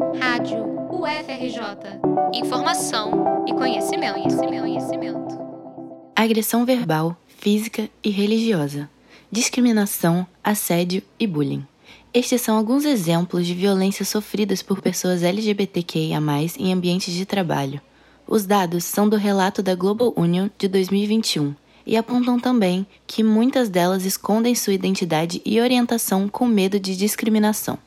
Rádio UFRJ. Informação e conhecimento, conhecimento, conhecimento. Agressão verbal, física e religiosa. Discriminação, assédio e bullying. Estes são alguns exemplos de violências sofridas por pessoas LGBTQIA, em ambientes de trabalho. Os dados são do relato da Global Union de 2021 e apontam também que muitas delas escondem sua identidade e orientação com medo de discriminação.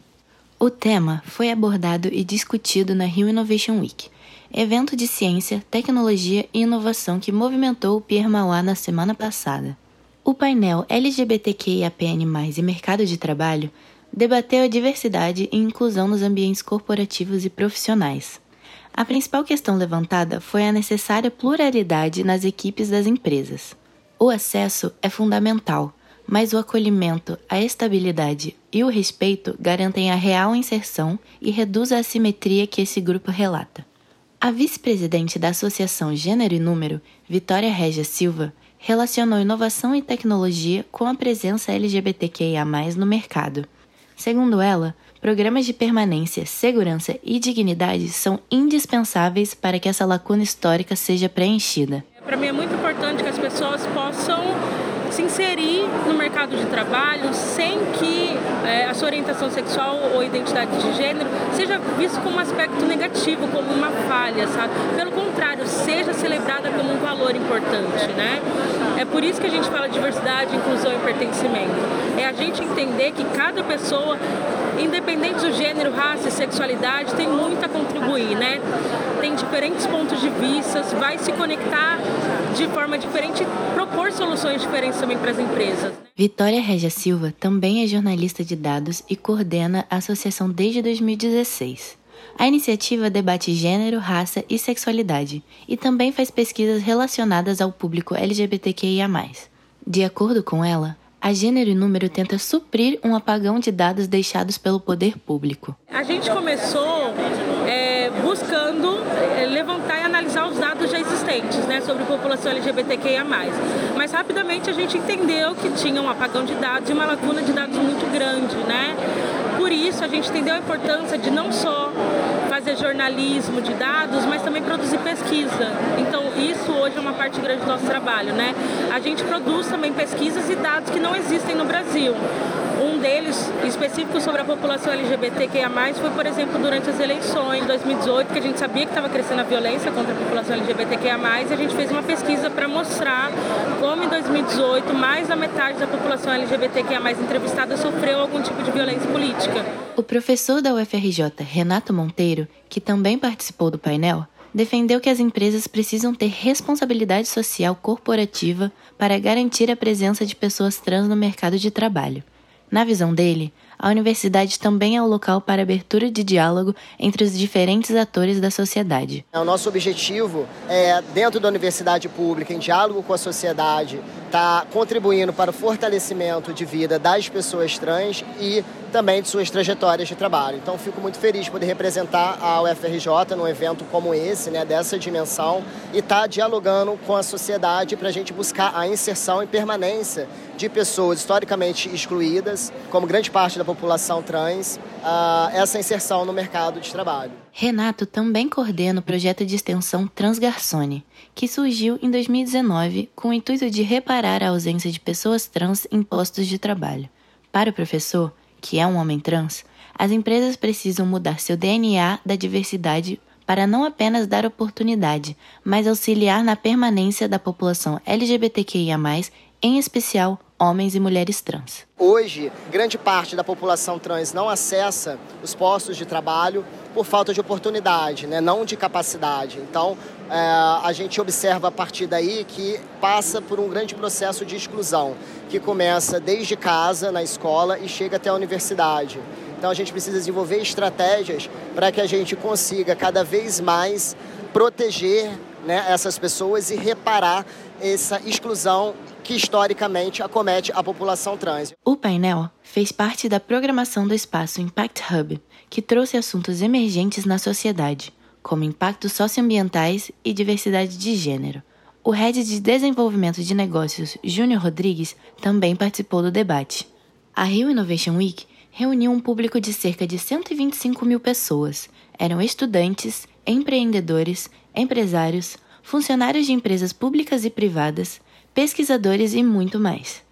O tema foi abordado e discutido na Rio Innovation Week, evento de ciência, tecnologia e inovação que movimentou o Pierre Mauá na semana passada. O painel LGBTQIAPN+, e Mercado de Trabalho debateu a diversidade e inclusão nos ambientes corporativos e profissionais. A principal questão levantada foi a necessária pluralidade nas equipes das empresas. O acesso é fundamental, mas o acolhimento, a estabilidade e o respeito garantem a real inserção e reduz a assimetria que esse grupo relata. A vice-presidente da Associação Gênero e Número, Vitória Regia Silva, relacionou inovação e tecnologia com a presença LGBTQIA+ no mercado. Segundo ela, Programas de permanência, segurança e dignidade são indispensáveis para que essa lacuna histórica seja preenchida. Para mim é muito importante que as pessoas possam se inserir no mercado de trabalho sem que é, a sua orientação sexual ou identidade de gênero seja visto como um aspecto negativo, como uma falha, sabe? Pelo contrário, seja celebrada como um valor importante, né? É por isso que a gente fala diversidade, inclusão e pertencimento. É a gente entender que cada pessoa independente do gênero, raça e sexualidade, tem muito a contribuir, né? Tem diferentes pontos de vista, vai se conectar de forma diferente, propor soluções diferentes também para as empresas. Vitória Regia Silva também é jornalista de dados e coordena a associação desde 2016. A iniciativa debate gênero, raça e sexualidade e também faz pesquisas relacionadas ao público LGBTQIA. De acordo com ela, a Gênero e Número tenta suprir um apagão de dados deixados pelo poder público. A gente começou é, buscando é, levantar e analisar os dados já existentes né, sobre população LGBTQIA. Mas rapidamente a gente entendeu que tinha um apagão de dados e uma lacuna de dados muito grande. Né? Por isso a gente entendeu a importância de não só fazer jornalismo de dados, mas também produzir pesquisa. É uma parte grande do nosso trabalho, né? A gente produz também pesquisas e dados que não existem no Brasil. Um deles, específico sobre a população LGBTQIA+, foi, por exemplo, durante as eleições de 2018, que a gente sabia que estava crescendo a violência contra a população LGBTQIA+, e a gente fez uma pesquisa para mostrar como em 2018 mais da metade da população LGBTQIA+, entrevistada sofreu algum tipo de violência política. O professor da UFRJ, Renato Monteiro, que também participou do painel, defendeu que as empresas precisam ter responsabilidade social corporativa para garantir a presença de pessoas trans no mercado de trabalho. Na visão dele, a universidade também é o local para abertura de diálogo entre os diferentes atores da sociedade. O nosso objetivo é, dentro da universidade pública, em diálogo com a sociedade, tá contribuindo para o fortalecimento de vida das pessoas trans e também de suas trajetórias de trabalho. Então, fico muito feliz de poder representar a UFRJ num evento como esse, né, dessa dimensão, e estar tá dialogando com a sociedade para a gente buscar a inserção e permanência de pessoas historicamente excluídas, como grande parte da população trans, uh, essa inserção no mercado de trabalho. Renato também coordena o projeto de extensão Transgarçone, que surgiu em 2019 com o intuito de reparar a ausência de pessoas trans em postos de trabalho. Para o professor, que é um homem trans, as empresas precisam mudar seu DNA da diversidade para não apenas dar oportunidade, mas auxiliar na permanência da população LGBTQIA, em especial homens e mulheres trans. Hoje, grande parte da população trans não acessa os postos de trabalho por falta de oportunidade, né? não de capacidade. Então, é, a gente observa a partir daí que passa por um grande processo de exclusão, que começa desde casa, na escola, e chega até a universidade. Então, a gente precisa desenvolver estratégias para que a gente consiga cada vez mais proteger né, essas pessoas e reparar essa exclusão que historicamente acomete a população trans. O painel fez parte da programação do espaço Impact Hub, que trouxe assuntos emergentes na sociedade, como impactos socioambientais e diversidade de gênero. O head de desenvolvimento de negócios, Júnior Rodrigues, também participou do debate. A Rio Innovation Week reuniu um público de cerca de 125 mil pessoas. Eram estudantes, empreendedores, empresários, funcionários de empresas públicas e privadas, pesquisadores e muito mais.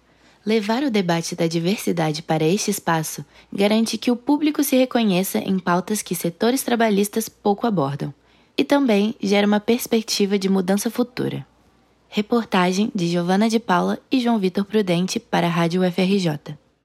Levar o debate da diversidade para este espaço garante que o público se reconheça em pautas que setores trabalhistas pouco abordam e também gera uma perspectiva de mudança futura. Reportagem de Giovana de Paula e João Vitor Prudente para a Rádio UFRJ.